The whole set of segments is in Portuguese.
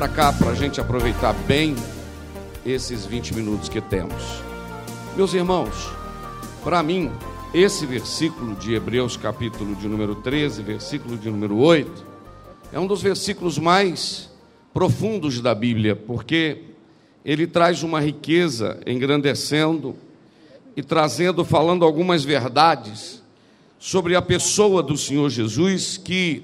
Para cá para a gente aproveitar bem esses 20 minutos que temos. Meus irmãos, para mim, esse versículo de Hebreus, capítulo de número 13, versículo de número 8, é um dos versículos mais profundos da Bíblia, porque ele traz uma riqueza engrandecendo e trazendo, falando algumas verdades sobre a pessoa do Senhor Jesus, que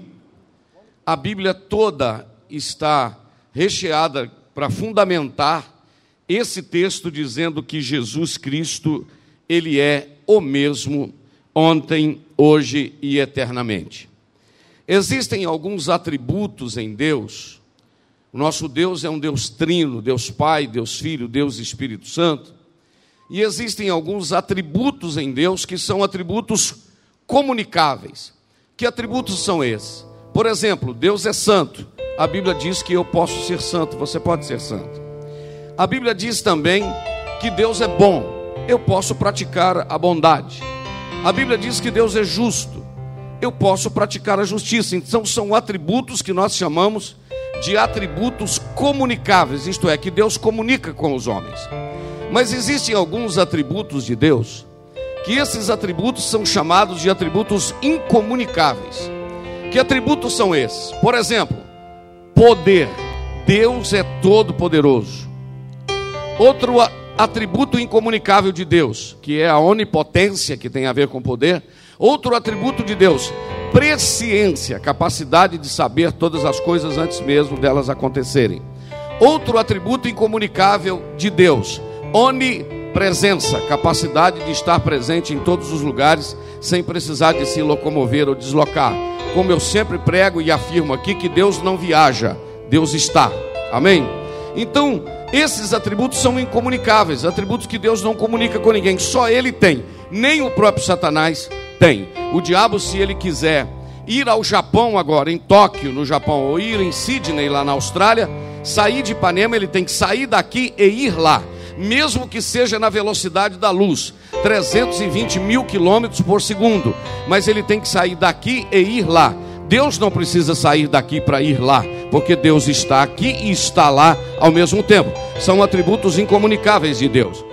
a Bíblia toda está recheada para fundamentar esse texto dizendo que Jesus Cristo, ele é o mesmo ontem, hoje e eternamente. Existem alguns atributos em Deus. O nosso Deus é um Deus trino, Deus Pai, Deus Filho, Deus Espírito Santo. E existem alguns atributos em Deus que são atributos comunicáveis. Que atributos são esses? Por exemplo, Deus é santo a Bíblia diz que eu posso ser santo, você pode ser santo. A Bíblia diz também que Deus é bom, eu posso praticar a bondade. A Bíblia diz que Deus é justo, eu posso praticar a justiça. Então são atributos que nós chamamos de atributos comunicáveis, isto é, que Deus comunica com os homens. Mas existem alguns atributos de Deus que esses atributos são chamados de atributos incomunicáveis. Que atributos são esses? Por exemplo, poder. Deus é todo poderoso. Outro atributo incomunicável de Deus, que é a onipotência, que tem a ver com poder. Outro atributo de Deus, presciência, capacidade de saber todas as coisas antes mesmo delas acontecerem. Outro atributo incomunicável de Deus, onipresença, capacidade de estar presente em todos os lugares sem precisar de se locomover ou deslocar como eu sempre prego e afirmo aqui, que Deus não viaja, Deus está. Amém? Então, esses atributos são incomunicáveis, atributos que Deus não comunica com ninguém, só Ele tem, nem o próprio Satanás tem. O diabo, se ele quiser ir ao Japão agora, em Tóquio, no Japão, ou ir em Sydney, lá na Austrália, sair de Ipanema, ele tem que sair daqui e ir lá mesmo que seja na velocidade da luz, 320 mil quilômetros por segundo, mas ele tem que sair daqui e ir lá. Deus não precisa sair daqui para ir lá, porque Deus está aqui e está lá ao mesmo tempo. São atributos incomunicáveis de Deus.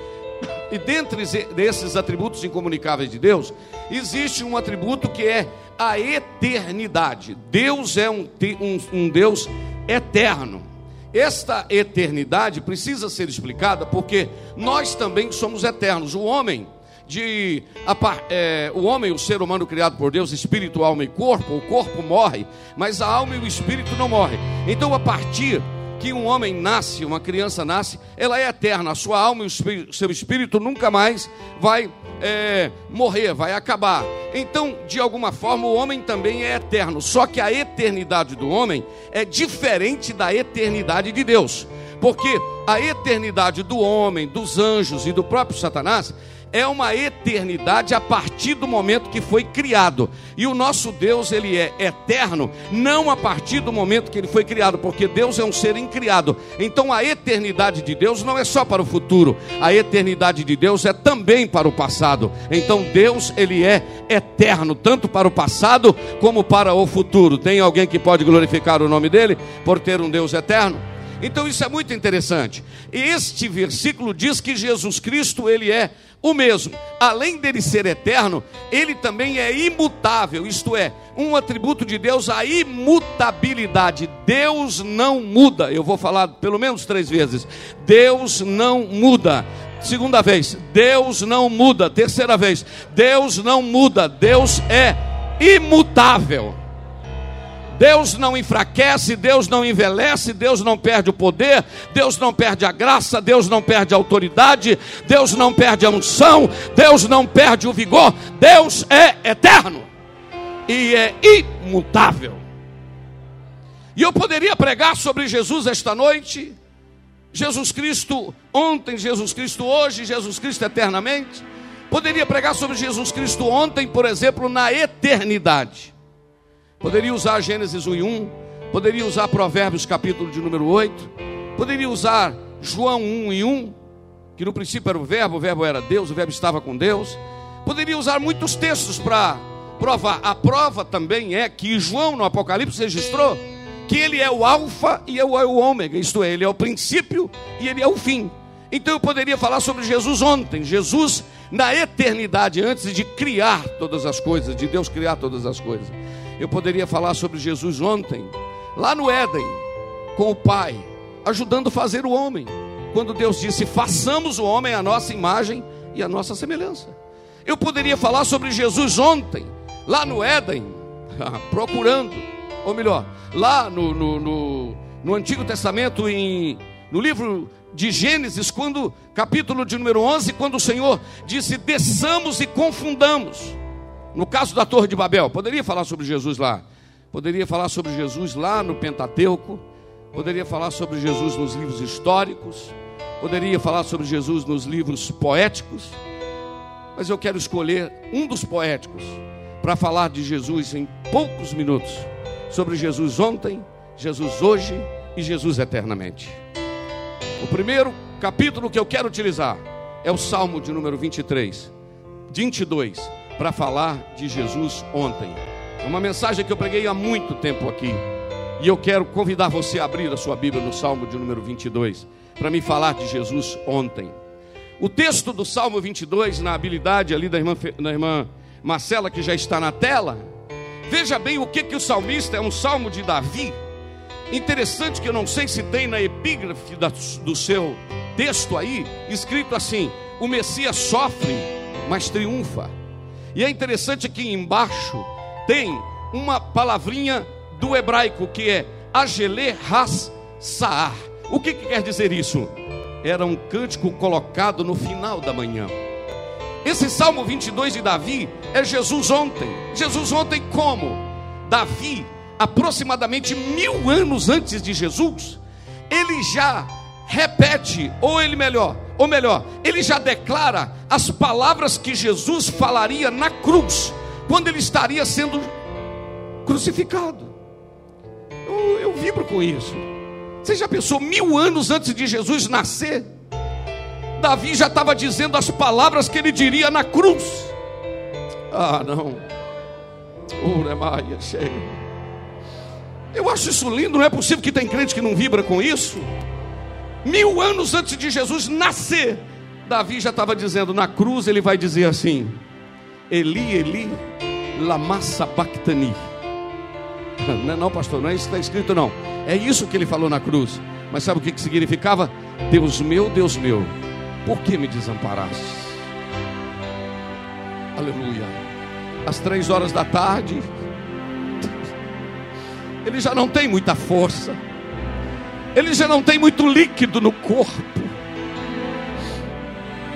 E dentre desses atributos incomunicáveis de Deus, existe um atributo que é a eternidade. Deus é um, um, um Deus eterno. Esta eternidade precisa ser explicada porque nós também somos eternos. O homem, de é, o homem, o ser humano criado por Deus, espírito, alma e corpo, o corpo morre, mas a alma e o espírito não morrem. Então, a partir que um homem nasce, uma criança nasce, ela é eterna. A sua alma e o seu espírito nunca mais vai é, morrer, vai acabar. Então, de alguma forma, o homem também é eterno. Só que a eternidade do homem é diferente da eternidade de Deus. Porque a eternidade do homem, dos anjos e do próprio Satanás é uma eternidade a partir do momento que foi criado. E o nosso Deus, ele é eterno, não a partir do momento que ele foi criado, porque Deus é um ser incriado. Então a eternidade de Deus não é só para o futuro, a eternidade de Deus é também para o passado. Então Deus, ele é eterno, tanto para o passado como para o futuro. Tem alguém que pode glorificar o nome dele por ter um Deus eterno? Então isso é muito interessante. Este versículo diz que Jesus Cristo ele é o mesmo. Além dele ser eterno, ele também é imutável, isto é, um atributo de Deus, a imutabilidade. Deus não muda. Eu vou falar pelo menos três vezes. Deus não muda. Segunda vez, Deus não muda. Terceira vez, Deus não muda. Deus é imutável. Deus não enfraquece, Deus não envelhece, Deus não perde o poder, Deus não perde a graça, Deus não perde a autoridade, Deus não perde a unção, Deus não perde o vigor, Deus é eterno e é imutável. E eu poderia pregar sobre Jesus esta noite, Jesus Cristo ontem, Jesus Cristo hoje, Jesus Cristo eternamente. Poderia pregar sobre Jesus Cristo ontem, por exemplo, na eternidade. Poderia usar Gênesis 1 e 1, poderia usar Provérbios capítulo de número 8, poderia usar João 1 e 1, que no princípio era o verbo, o verbo era Deus, o verbo estava com Deus. Poderia usar muitos textos para provar. A prova também é que João no Apocalipse registrou que ele é o alfa e é o ômega, isto é, ele é o princípio e ele é o fim. Então eu poderia falar sobre Jesus ontem, Jesus na eternidade, antes de criar todas as coisas, de Deus criar todas as coisas. Eu poderia falar sobre Jesus ontem, lá no Éden, com o Pai, ajudando a fazer o homem. Quando Deus disse: façamos o homem a nossa imagem e a nossa semelhança. Eu poderia falar sobre Jesus ontem, lá no Éden, procurando, ou melhor, lá no, no, no, no Antigo Testamento, em, no livro de Gênesis, quando, capítulo de número 11, quando o Senhor disse: desçamos e confundamos. No caso da Torre de Babel, poderia falar sobre Jesus lá. Poderia falar sobre Jesus lá no Pentateuco. Poderia falar sobre Jesus nos livros históricos. Poderia falar sobre Jesus nos livros poéticos. Mas eu quero escolher um dos poéticos para falar de Jesus em poucos minutos. Sobre Jesus ontem, Jesus hoje e Jesus eternamente. O primeiro capítulo que eu quero utilizar é o Salmo de número 23, 22 para falar de Jesus ontem. É uma mensagem que eu preguei há muito tempo aqui. E eu quero convidar você a abrir a sua Bíblia no Salmo de número 22, para me falar de Jesus ontem. O texto do Salmo 22, na habilidade ali da irmã, da irmã Marcela, que já está na tela, veja bem o que, que o salmista é um salmo de Davi. Interessante que eu não sei se tem na epígrafe da, do seu texto aí, escrito assim: o Messias sofre, mas triunfa. E é interessante que embaixo tem uma palavrinha do hebraico que é Agele Has Saar. O que, que quer dizer isso? Era um cântico colocado no final da manhã. Esse Salmo 22 de Davi é Jesus ontem. Jesus ontem como? Davi, aproximadamente mil anos antes de Jesus, ele já repete, ou ele melhor, ou melhor, ele já declara as palavras que Jesus falaria na cruz, quando ele estaria sendo crucificado. Eu, eu vibro com isso. Você já pensou mil anos antes de Jesus nascer? Davi já estava dizendo as palavras que ele diria na cruz. Ah, não. Eu acho isso lindo, não é possível que tem crente que não vibra com isso. Mil anos antes de Jesus nascer, Davi já estava dizendo: na cruz ele vai dizer assim: Eli, Eli, lama sabachthani. Não é não, pastor, não é isso que está escrito não. É isso que ele falou na cruz. Mas sabe o que, que significava? Deus meu, Deus meu, por que me desamparaste? Aleluia. Às três horas da tarde, ele já não tem muita força ele já não tem muito líquido no corpo.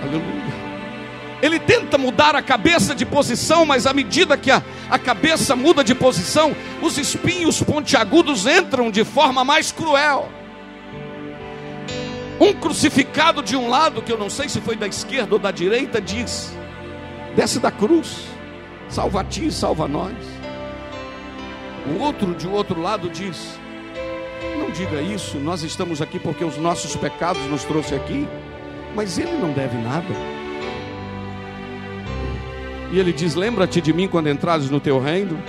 Aleluia. Ele tenta mudar a cabeça de posição, mas à medida que a, a cabeça muda de posição, os espinhos pontiagudos entram de forma mais cruel. Um crucificado de um lado, que eu não sei se foi da esquerda ou da direita, diz: desce da cruz, salva a ti, salva nós. O outro de outro lado diz: não diga isso, nós estamos aqui porque os nossos pecados nos trouxe aqui, mas ele não deve nada. E ele diz: Lembra-te de mim quando entrares no teu reino.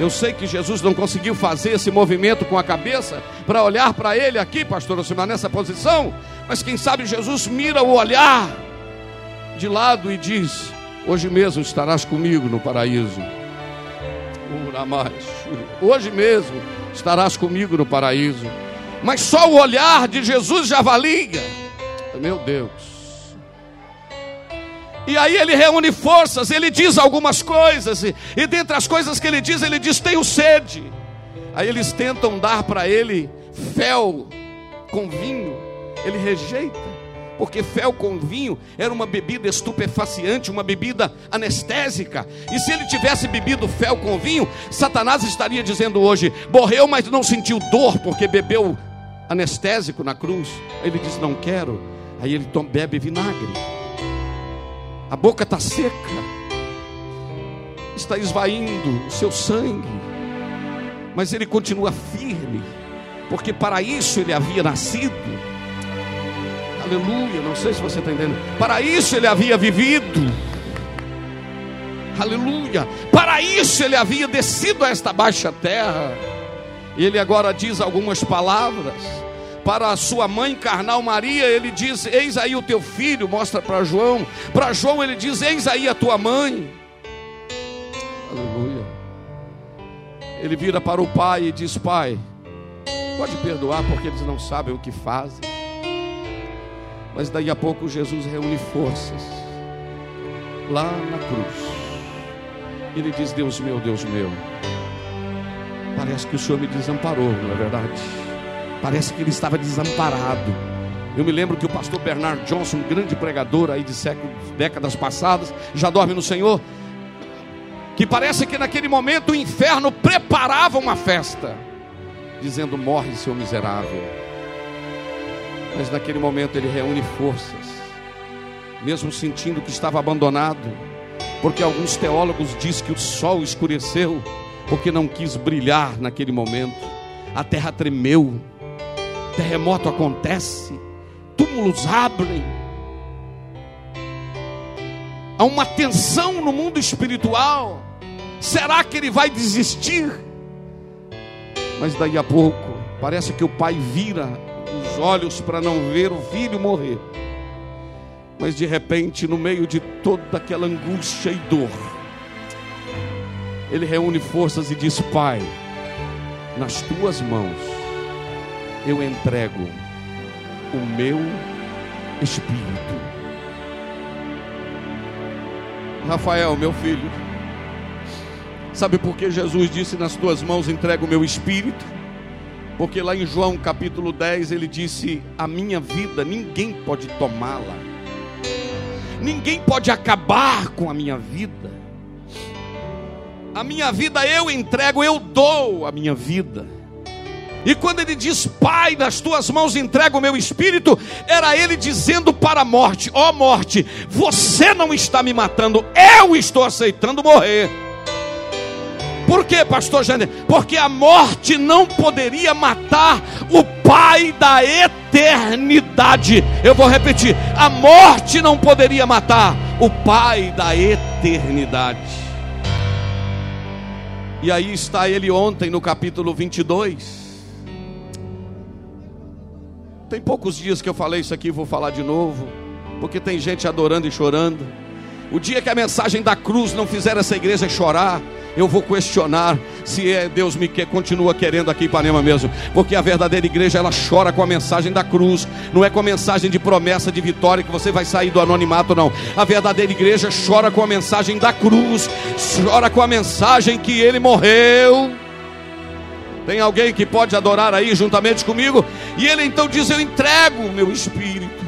Eu sei que Jesus não conseguiu fazer esse movimento com a cabeça para olhar para ele aqui, pastor Osimar, nessa posição, mas quem sabe Jesus mira o olhar de lado e diz: Hoje mesmo estarás comigo no paraíso. Hoje mesmo estarás comigo no paraíso. Mas só o olhar de Jesus já valia. Meu Deus. E aí ele reúne forças, ele diz algumas coisas, e, e dentre as coisas que ele diz, ele diz: Tenho sede. Aí eles tentam dar para ele fel com vinho, ele rejeita, porque fel com vinho era uma bebida estupefaciente, uma bebida anestésica. E se ele tivesse bebido fel com vinho, Satanás estaria dizendo hoje: morreu, mas não sentiu dor porque bebeu anestésico na cruz. Aí ele diz: Não quero. Aí ele bebe vinagre. A boca está seca, está esvaindo o seu sangue, mas ele continua firme, porque para isso ele havia nascido. Aleluia, não sei se você está entendendo. Para isso ele havia vivido. Aleluia. Para isso ele havia descido a esta baixa terra. Ele agora diz algumas palavras para a sua mãe carnal Maria, ele diz: Eis aí o teu filho, mostra para João. Para João, ele diz: Eis aí a tua mãe. Aleluia. Ele vira para o pai e diz: Pai, pode perdoar porque eles não sabem o que fazem. Mas daí a pouco Jesus reúne forças lá na cruz. Ele diz: Deus meu, Deus meu. Parece que o Senhor me desamparou, não é verdade? Parece que ele estava desamparado. Eu me lembro que o pastor Bernard Johnson, um grande pregador aí de séculos, décadas passadas, já dorme no Senhor, que parece que naquele momento o inferno preparava uma festa, dizendo: Morre, seu miserável. Mas naquele momento ele reúne forças, mesmo sentindo que estava abandonado, porque alguns teólogos dizem que o sol escureceu, porque não quis brilhar naquele momento, a terra tremeu terremoto acontece, túmulos abrem. Há uma tensão no mundo espiritual. Será que ele vai desistir? Mas daí a pouco, parece que o pai vira os olhos para não ver o filho morrer. Mas de repente, no meio de toda aquela angústia e dor, ele reúne forças e diz: Pai, nas tuas mãos eu entrego o meu espírito. Rafael, meu filho, sabe por que Jesus disse: Nas tuas mãos entrego o meu espírito? Porque lá em João capítulo 10 ele disse: A minha vida ninguém pode tomá-la, ninguém pode acabar com a minha vida. A minha vida eu entrego, eu dou a minha vida. E quando ele diz, Pai, nas tuas mãos entrego o meu espírito, era ele dizendo para a morte: Ó oh, morte, você não está me matando, eu estou aceitando morrer. Por quê, pastor Jander? Porque a morte não poderia matar o Pai da eternidade. Eu vou repetir: a morte não poderia matar o Pai da eternidade. E aí está ele ontem no capítulo 22 tem poucos dias que eu falei isso aqui, vou falar de novo, porque tem gente adorando e chorando. O dia que a mensagem da cruz não fizer essa igreja chorar, eu vou questionar se é Deus me quer, continua querendo aqui em Ipanema mesmo, porque a verdadeira igreja ela chora com a mensagem da cruz, não é com a mensagem de promessa de vitória que você vai sair do anonimato, não. A verdadeira igreja chora com a mensagem da cruz, chora com a mensagem que ele morreu tem alguém que pode adorar aí juntamente comigo? E ele então diz: Eu entrego o meu espírito.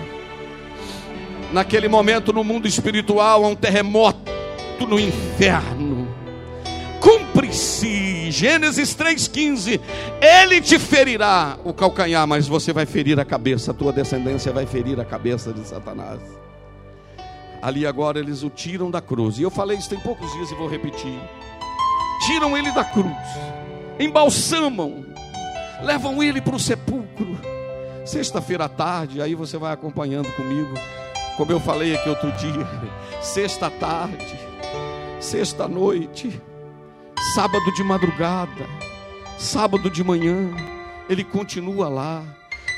Naquele momento, no mundo espiritual, há um terremoto no inferno. Cumpre-se, Gênesis 3,15: Ele te ferirá o calcanhar, mas você vai ferir a cabeça, a tua descendência vai ferir a cabeça de Satanás. Ali agora eles o tiram da cruz, e eu falei isso tem poucos dias e vou repetir: tiram ele da cruz embalsamam, levam ele para o sepulcro. Sexta-feira à tarde, aí você vai acompanhando comigo, como eu falei aqui outro dia. Sexta tarde, sexta noite, sábado de madrugada, sábado de manhã, ele continua lá.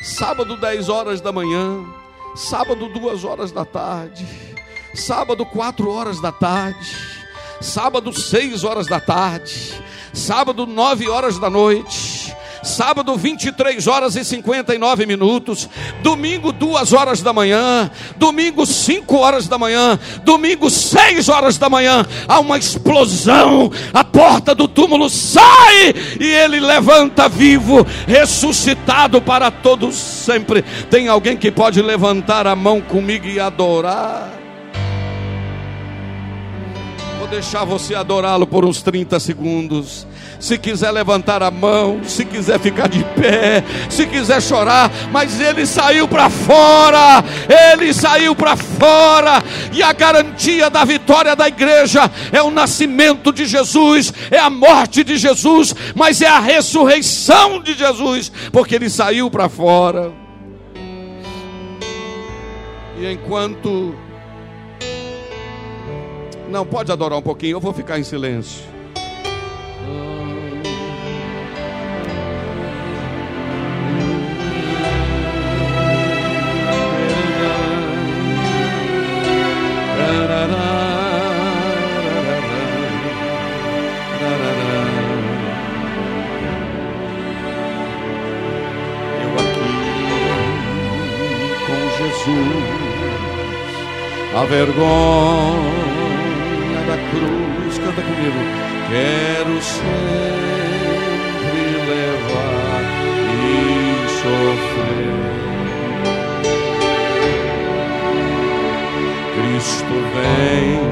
Sábado, 10 horas da manhã, sábado, 2 horas da tarde, sábado, quatro horas da tarde, sábado, seis horas da tarde, sábado, nove horas da noite, sábado 23 horas e 59 minutos, domingo 2 horas da manhã, domingo 5 horas da manhã, domingo 6 horas da manhã, há uma explosão, a porta do túmulo sai e ele levanta vivo, ressuscitado para todos sempre. Tem alguém que pode levantar a mão comigo e adorar? Vou deixar você adorá-lo por uns 30 segundos se quiser levantar a mão, se quiser ficar de pé, se quiser chorar, mas ele saiu para fora, ele saiu para fora, e a garantia da vitória da igreja é o nascimento de Jesus, é a morte de Jesus, mas é a ressurreição de Jesus, porque ele saiu para fora. E enquanto não pode adorar um pouquinho, eu vou ficar em silêncio. A vergonha da cruz. Canta comigo. Quero sempre levar e sofrer. Cristo vem.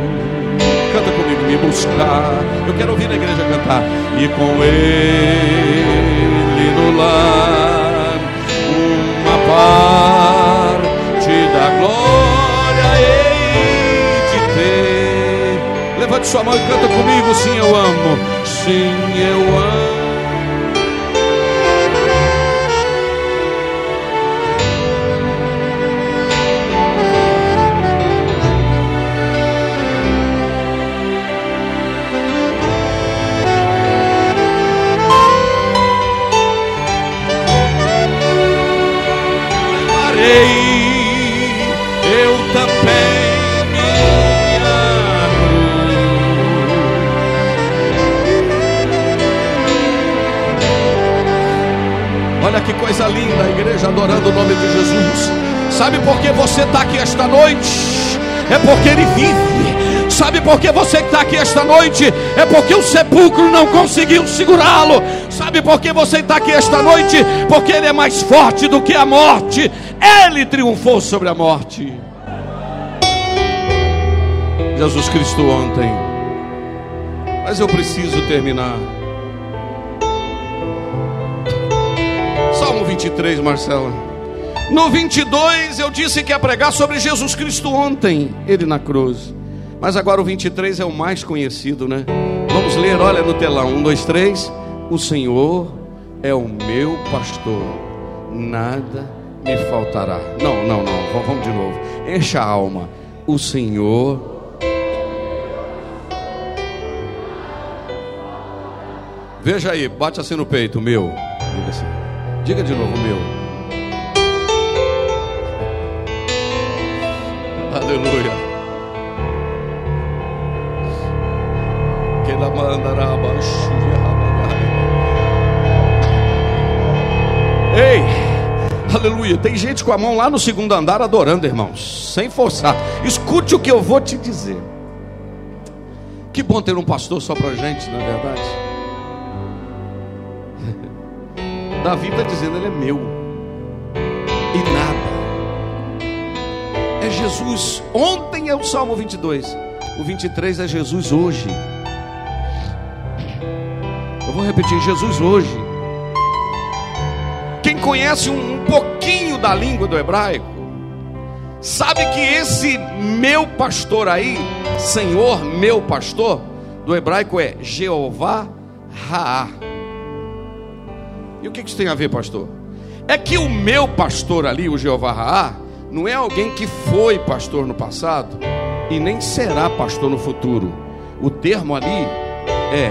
Canta comigo, me buscar. Eu quero ouvir a igreja cantar. E com ele no lar, uma parte da glória Levante sua mão e canta comigo. Sim, eu amo. Sim, eu amo. Adorando o nome de Jesus. Sabe por que você está aqui esta noite? É porque Ele vive. Sabe por que você está aqui esta noite? É porque o sepulcro não conseguiu segurá-lo. Sabe por que você está aqui esta noite? Porque Ele é mais forte do que a morte. Ele triunfou sobre a morte. Jesus Cristo ontem. Mas eu preciso terminar. 23, Marcela. No 22 eu disse que ia pregar sobre Jesus Cristo ontem, ele na cruz. Mas agora o 23 é o mais conhecido, né? Vamos ler, olha no telão. Um, dois, três. O Senhor é o meu pastor, nada me faltará. Não, não, não. Vamos de novo. Encha a alma. O Senhor. Veja aí, bate assim no peito, meu. Diga assim. Diga de novo, meu. Aleluia. Que la Ei, aleluia. Tem gente com a mão lá no segundo andar adorando, irmãos, sem forçar. Escute o que eu vou te dizer. Que bom ter um pastor só para gente, não é verdade? Davi está dizendo: Ele é meu, e nada. É Jesus. Ontem é o Salmo 22, o 23 é Jesus hoje. Eu vou repetir: Jesus hoje. Quem conhece um pouquinho da língua do hebraico, sabe que esse meu pastor aí, Senhor meu pastor, do hebraico é Jeová Raá. E o que isso tem a ver, pastor? É que o meu pastor ali, o Jeová Raá, não é alguém que foi pastor no passado e nem será pastor no futuro. O termo ali é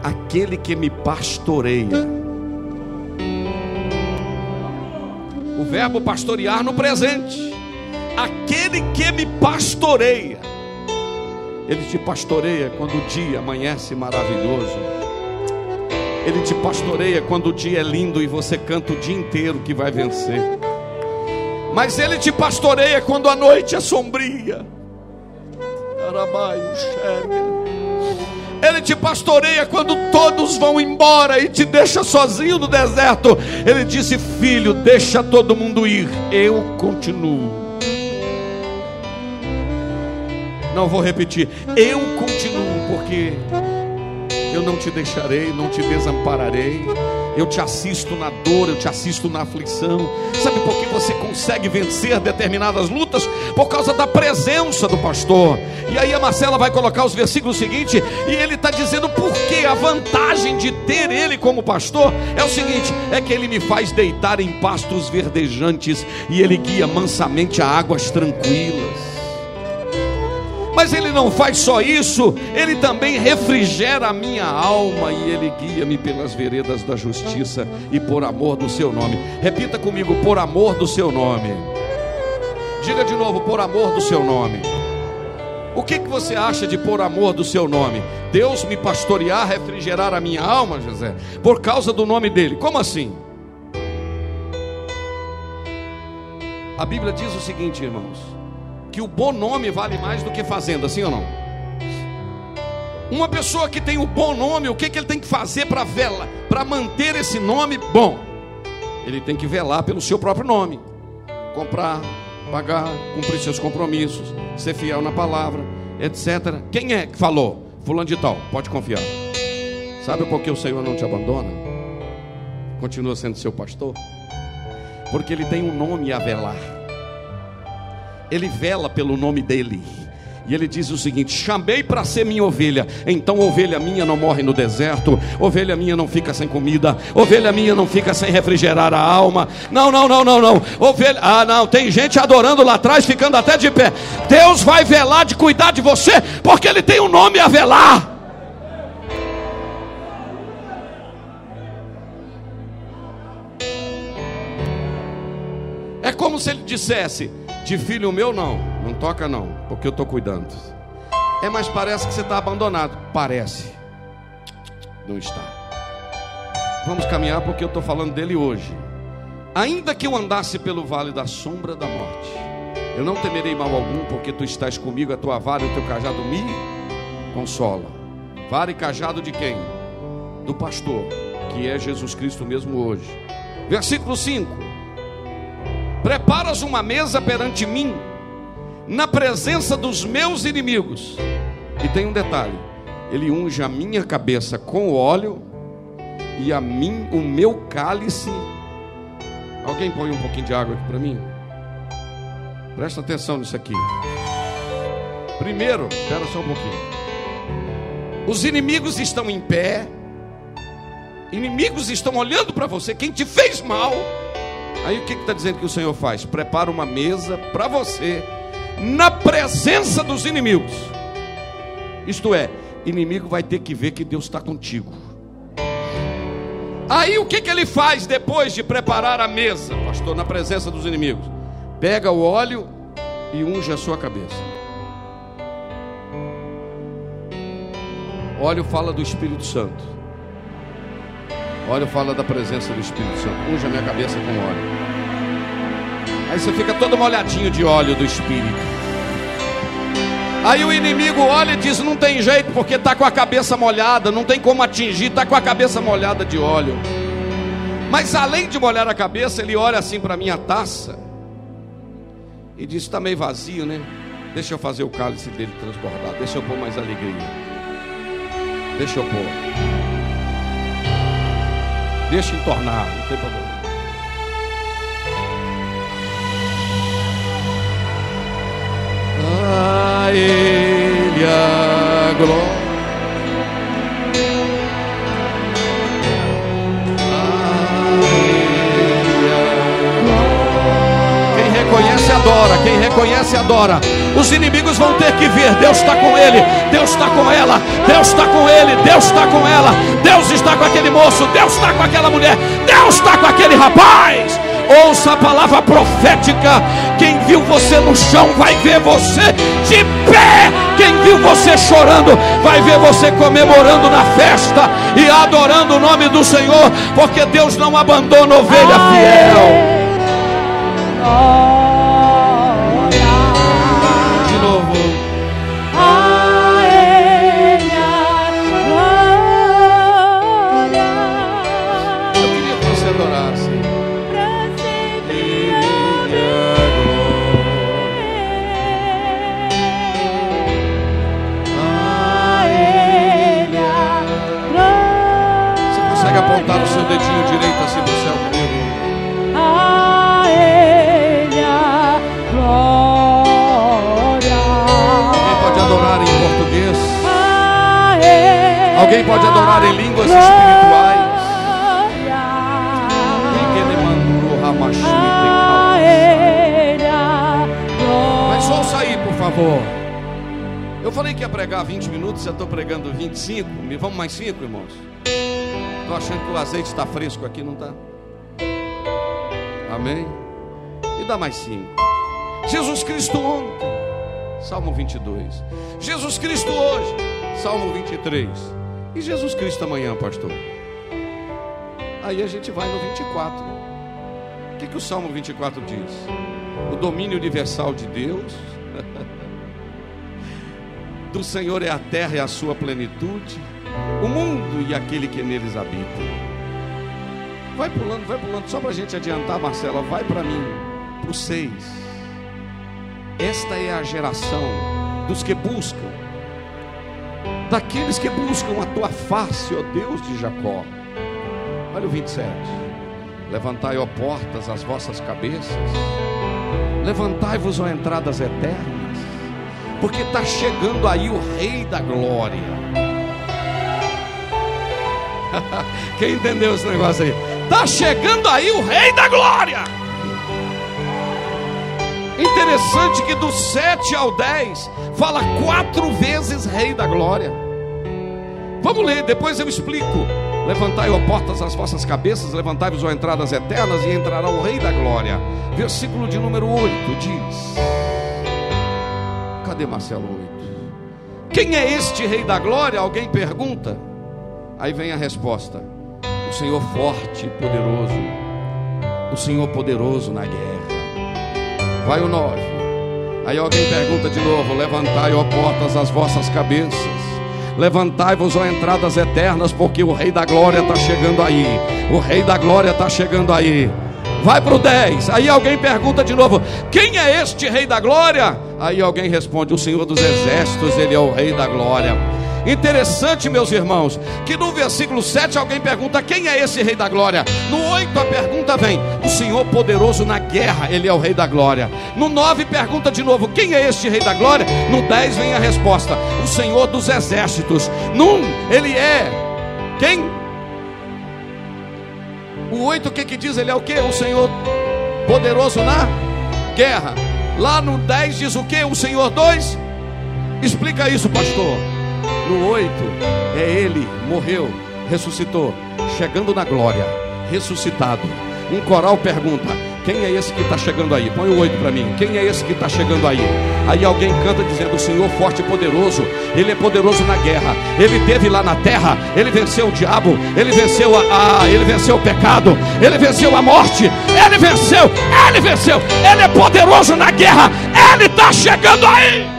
aquele que me pastoreia. O verbo pastorear no presente. aquele que me pastoreia. Ele te pastoreia quando o dia amanhece maravilhoso. Ele te pastoreia quando o dia é lindo e você canta o dia inteiro que vai vencer. Mas ele te pastoreia quando a noite é sombria. Ele te pastoreia quando todos vão embora e te deixa sozinho no deserto. Ele disse: Filho, deixa todo mundo ir, eu continuo. Não vou repetir. Eu continuo, porque eu não te deixarei, não te desampararei. Eu te assisto na dor, eu te assisto na aflição. Sabe por que você consegue vencer determinadas lutas? Por causa da presença do pastor. E aí a Marcela vai colocar os versículos seguintes e ele está dizendo por que a vantagem de ter ele como pastor é o seguinte: é que ele me faz deitar em pastos verdejantes e ele guia mansamente a águas tranquilas. Mas ele não faz só isso, ele também refrigera a minha alma e ele guia-me pelas veredas da justiça e por amor do seu nome. Repita comigo, por amor do seu nome. Diga de novo, por amor do seu nome. O que, que você acha de por amor do seu nome? Deus me pastorear, refrigerar a minha alma, José, por causa do nome dele. Como assim? A Bíblia diz o seguinte, irmãos que o bom nome vale mais do que fazenda, sim ou não? Uma pessoa que tem o bom nome, o que, que ele tem que fazer para vela, para manter esse nome bom? Ele tem que velar pelo seu próprio nome, comprar, pagar, cumprir seus compromissos, ser fiel na palavra, etc. Quem é que falou? Fulano de tal, pode confiar. Sabe por que o Senhor não te abandona? Continua sendo seu pastor? Porque ele tem um nome a velar ele vela pelo nome dele. E ele diz o seguinte: chamei para ser minha ovelha, então ovelha minha não morre no deserto, ovelha minha não fica sem comida, ovelha minha não fica sem refrigerar a alma. Não, não, não, não, não. Ovelha, ah, não, tem gente adorando lá atrás, ficando até de pé. Deus vai velar de cuidar de você, porque Ele tem um nome a velar. Como se ele dissesse: de filho meu, não. Não toca, não. Porque eu estou cuidando. É, mas parece que você está abandonado. Parece. Não está. Vamos caminhar porque eu estou falando dele hoje. Ainda que eu andasse pelo vale da sombra da morte, eu não temerei mal algum, porque tu estás comigo, a tua vara e o teu cajado me consola. Vara e cajado de quem? Do pastor, que é Jesus Cristo mesmo hoje. Versículo 5: Preparas uma mesa perante mim, na presença dos meus inimigos. E tem um detalhe: Ele unge a minha cabeça com óleo e a mim o meu cálice. Alguém põe um pouquinho de água aqui para mim? Presta atenção nisso aqui. Primeiro, espera só um pouquinho. Os inimigos estão em pé. Inimigos estão olhando para você. Quem te fez mal Aí o que está dizendo que o Senhor faz? Prepara uma mesa para você, na presença dos inimigos. Isto é, inimigo vai ter que ver que Deus está contigo. Aí o que, que ele faz depois de preparar a mesa, pastor, na presença dos inimigos? Pega o óleo e unge a sua cabeça. Óleo fala do Espírito Santo. Óleo fala da presença do Espírito Santo. Unja minha cabeça com óleo. Aí você fica todo molhadinho de óleo do Espírito. Aí o inimigo olha e diz: Não tem jeito, porque está com a cabeça molhada, não tem como atingir, está com a cabeça molhada de óleo. Mas além de molhar a cabeça, ele olha assim para a minha taça e diz: Está meio vazio, né? Deixa eu fazer o cálice dele transbordar, deixa eu pôr mais alegria. Deixa eu pôr. Deixa entornar, não tem problema. A Ele a glória. Adora. Quem reconhece, adora. Os inimigos vão ter que ver. Deus está com ele, Deus está com ela, Deus está com ele, Deus está com ela, Deus está com aquele moço, Deus está com aquela mulher, Deus está com aquele rapaz. Ouça a palavra profética. Quem viu você no chão vai ver você de pé. Quem viu você chorando vai ver você comemorando na festa e adorando o nome do Senhor, porque Deus não abandona ovelha fiel. Alguém pode adorar em línguas espirituais. Mas ouça aí, por favor. Eu falei que ia pregar 20 minutos, já estou pregando 25. Me vamos mais 5, irmãos? Estou achando que o azeite está fresco aqui, não está? Amém? Me dá mais 5. Jesus Cristo ontem, Salmo 22. Jesus Cristo hoje, Salmo 23. E Jesus Cristo amanhã, pastor? Aí a gente vai no 24. O que, que o Salmo 24 diz? O domínio universal de Deus. Do Senhor é a terra e a sua plenitude. O mundo e aquele que neles habita. Vai pulando, vai pulando, só para a gente adiantar, Marcela. Vai para mim, para o 6. Esta é a geração dos que buscam daqueles que buscam a tua face, ó Deus de Jacó. Olha o 27. Levantai, ó portas, as vossas cabeças, levantai-vos, ó entradas eternas, porque está chegando aí o Rei da Glória. Quem entendeu esse negócio aí? Está chegando aí o Rei da Glória. Interessante que do 7 ao 10 fala quatro vezes Rei da Glória. Vamos ler, depois eu explico. Levantai, ó portas, as vossas cabeças, levantai-vos, ó entradas eternas, e entrará o Rei da Glória. Versículo de número 8 diz: Cadê Marcelo 8? Quem é este Rei da Glória? Alguém pergunta. Aí vem a resposta: O Senhor forte e poderoso, o Senhor poderoso na guerra. Vai o 9. Aí alguém pergunta de novo: Levantai, ó portas, as vossas cabeças. Levantai-vos, ó entradas eternas, porque o Rei da Glória está chegando aí. O Rei da Glória está chegando aí. Vai para o 10. Aí alguém pergunta de novo: Quem é este Rei da Glória? Aí alguém responde: O Senhor dos Exércitos, ele é o Rei da Glória. Interessante, meus irmãos, que no versículo 7 alguém pergunta: quem é esse Rei da Glória? No 8 a pergunta vem: o Senhor poderoso na guerra, ele é o Rei da Glória. No 9 pergunta de novo: quem é este Rei da Glória? No 10 vem a resposta: o Senhor dos exércitos. Num, ele é quem? O 8 o que que diz? Ele é o que? O Senhor poderoso na guerra. Lá no 10 diz o que? O Senhor 2? Explica isso, pastor. No 8, é ele, morreu, ressuscitou, chegando na glória, ressuscitado. Um coral pergunta: quem é esse que está chegando aí? Põe o 8 para mim. Quem é esse que está chegando aí? Aí alguém canta dizendo: O Senhor forte e poderoso, Ele é poderoso na guerra. Ele teve lá na terra, Ele venceu o diabo, Ele venceu a, a Ele venceu o pecado, Ele venceu a morte, Ele venceu, Ele venceu, Ele é poderoso na guerra, Ele está chegando aí.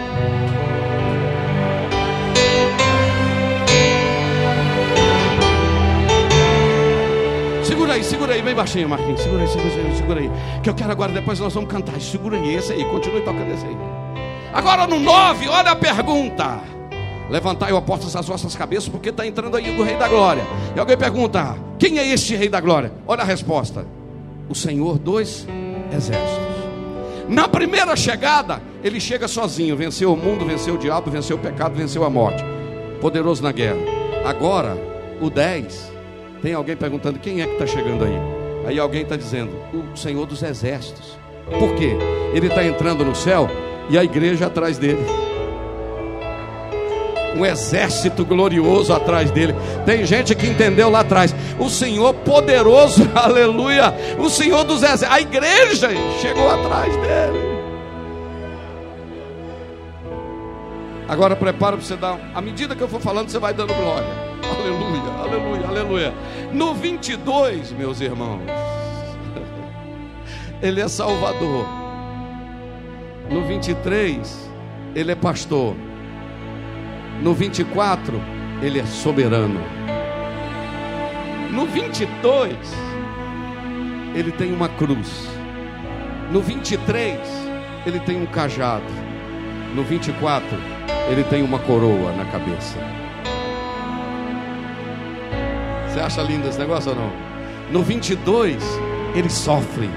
Baixinho, Marquinhos. Segura aí, segura aí, segura aí. Que eu quero agora, depois nós vamos cantar. Segura aí, esse aí, continue tocando esse aí. Agora no 9, olha a pergunta. Levantai o portas as vossas cabeças, porque está entrando aí o Rei da Glória. E alguém pergunta: quem é este Rei da Glória? Olha a resposta: o Senhor dos Exércitos. Na primeira chegada, ele chega sozinho, venceu o mundo, venceu o diabo, venceu o pecado, venceu a morte. Poderoso na guerra. Agora, o 10 tem alguém perguntando quem é que está chegando aí? Aí alguém está dizendo, o Senhor dos Exércitos. Por quê? Ele está entrando no céu e a igreja atrás dele. um exército glorioso atrás dele. Tem gente que entendeu lá atrás. O Senhor poderoso, aleluia. O Senhor dos exércitos. A igreja chegou atrás dele. Agora prepara para você dar. À medida que eu for falando, você vai dando glória. Aleluia, aleluia, aleluia. No 22, meus irmãos, Ele é Salvador. No 23, Ele é pastor. No 24, Ele é soberano. No 22, Ele tem uma cruz. No 23, Ele tem um cajado. No 24, Ele tem uma coroa na cabeça. Você acha lindo esse negócio ou não? No 22, Ele sofre.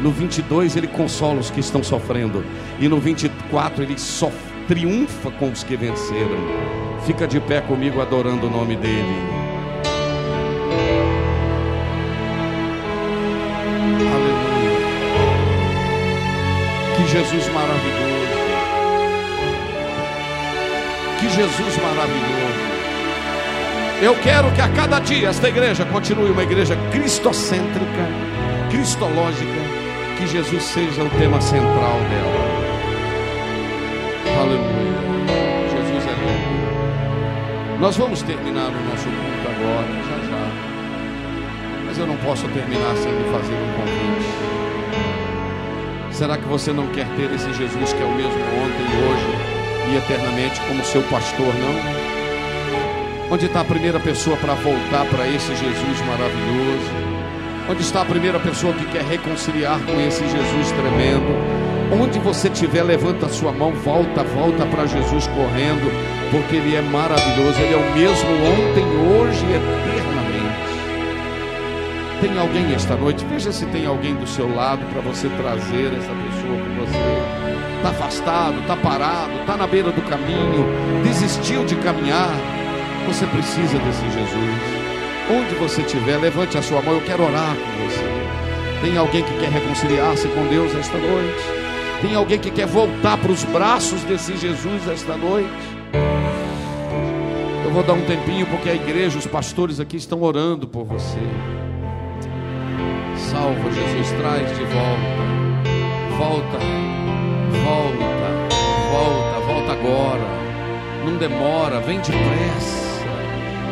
No 22, Ele consola os que estão sofrendo. E no 24, Ele sofre triunfa com os que venceram. Fica de pé comigo adorando o nome dele. Aleluia. Que Jesus maravilhoso. Que Jesus maravilhoso. Eu quero que a cada dia esta igreja continue uma igreja cristocêntrica, cristológica, que Jesus seja o tema central dela. Aleluia. Jesus é bom. Nós vamos terminar o nosso culto agora, já já. Mas eu não posso terminar sem lhe fazer um convite. Será que você não quer ter esse Jesus que é o mesmo ontem, hoje e eternamente como seu pastor, não? Onde está a primeira pessoa para voltar para esse Jesus maravilhoso? Onde está a primeira pessoa que quer reconciliar com esse Jesus tremendo? Onde você estiver, levanta a sua mão, volta, volta para Jesus correndo, porque Ele é maravilhoso, Ele é o mesmo ontem, hoje e eternamente. Tem alguém esta noite? Veja se tem alguém do seu lado para você trazer essa pessoa com você. Está afastado, está parado, está na beira do caminho, desistiu de caminhar. Você precisa desse Jesus. Onde você estiver, levante a sua mão, eu quero orar com você. Tem alguém que quer reconciliar-se com Deus esta noite? Tem alguém que quer voltar para os braços desse Jesus esta noite? Eu vou dar um tempinho porque a igreja, os pastores aqui estão orando por você. Salva, Jesus, traz de volta. Volta, volta, volta, volta agora. Não demora, vem depressa.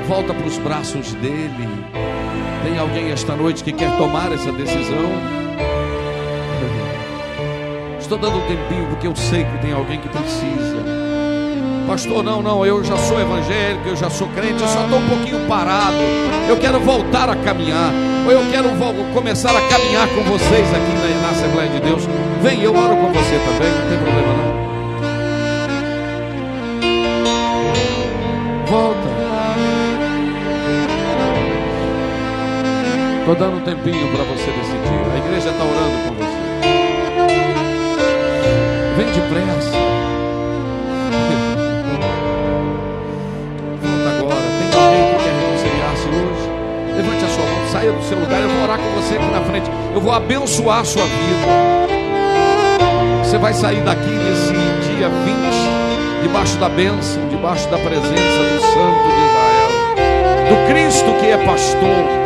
Volta para os braços dele. Tem alguém esta noite que quer tomar essa decisão? Estou dando um tempinho porque eu sei que tem alguém que precisa. Pastor, não, não, eu já sou evangélico, eu já sou crente, eu só estou um pouquinho parado. Eu quero voltar a caminhar. Ou eu quero começar a caminhar com vocês aqui na, na Assembleia de Deus. Vem, eu oro com você também, não tem problema não. Volta. Estou dando um tempinho para você decidir. A igreja está orando com você. Vem depressa. Volta agora. Tem alguém que quer reconciliar-se hoje? Levante a sua mão, saia do seu lugar. Eu vou orar com você aqui na frente. Eu vou abençoar a sua vida. Você vai sair daqui nesse dia 20, debaixo da bênção, debaixo da presença do Santo de Israel, do Cristo que é pastor,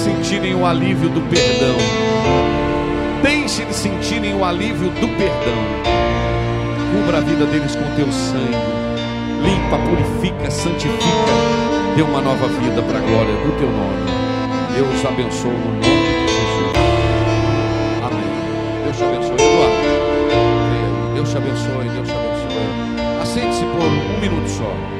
sentirem o alívio do perdão, deixe eles sentirem o alívio do perdão, cubra a vida deles com teu sangue limpa, purifica, santifica, dê uma nova vida para a glória do teu nome. Deus abençoe no nome de Jesus. Amém. Deus te abençoe, Eduardo. Deus te abençoe, Deus te abençoe. Assente-se por um minuto só.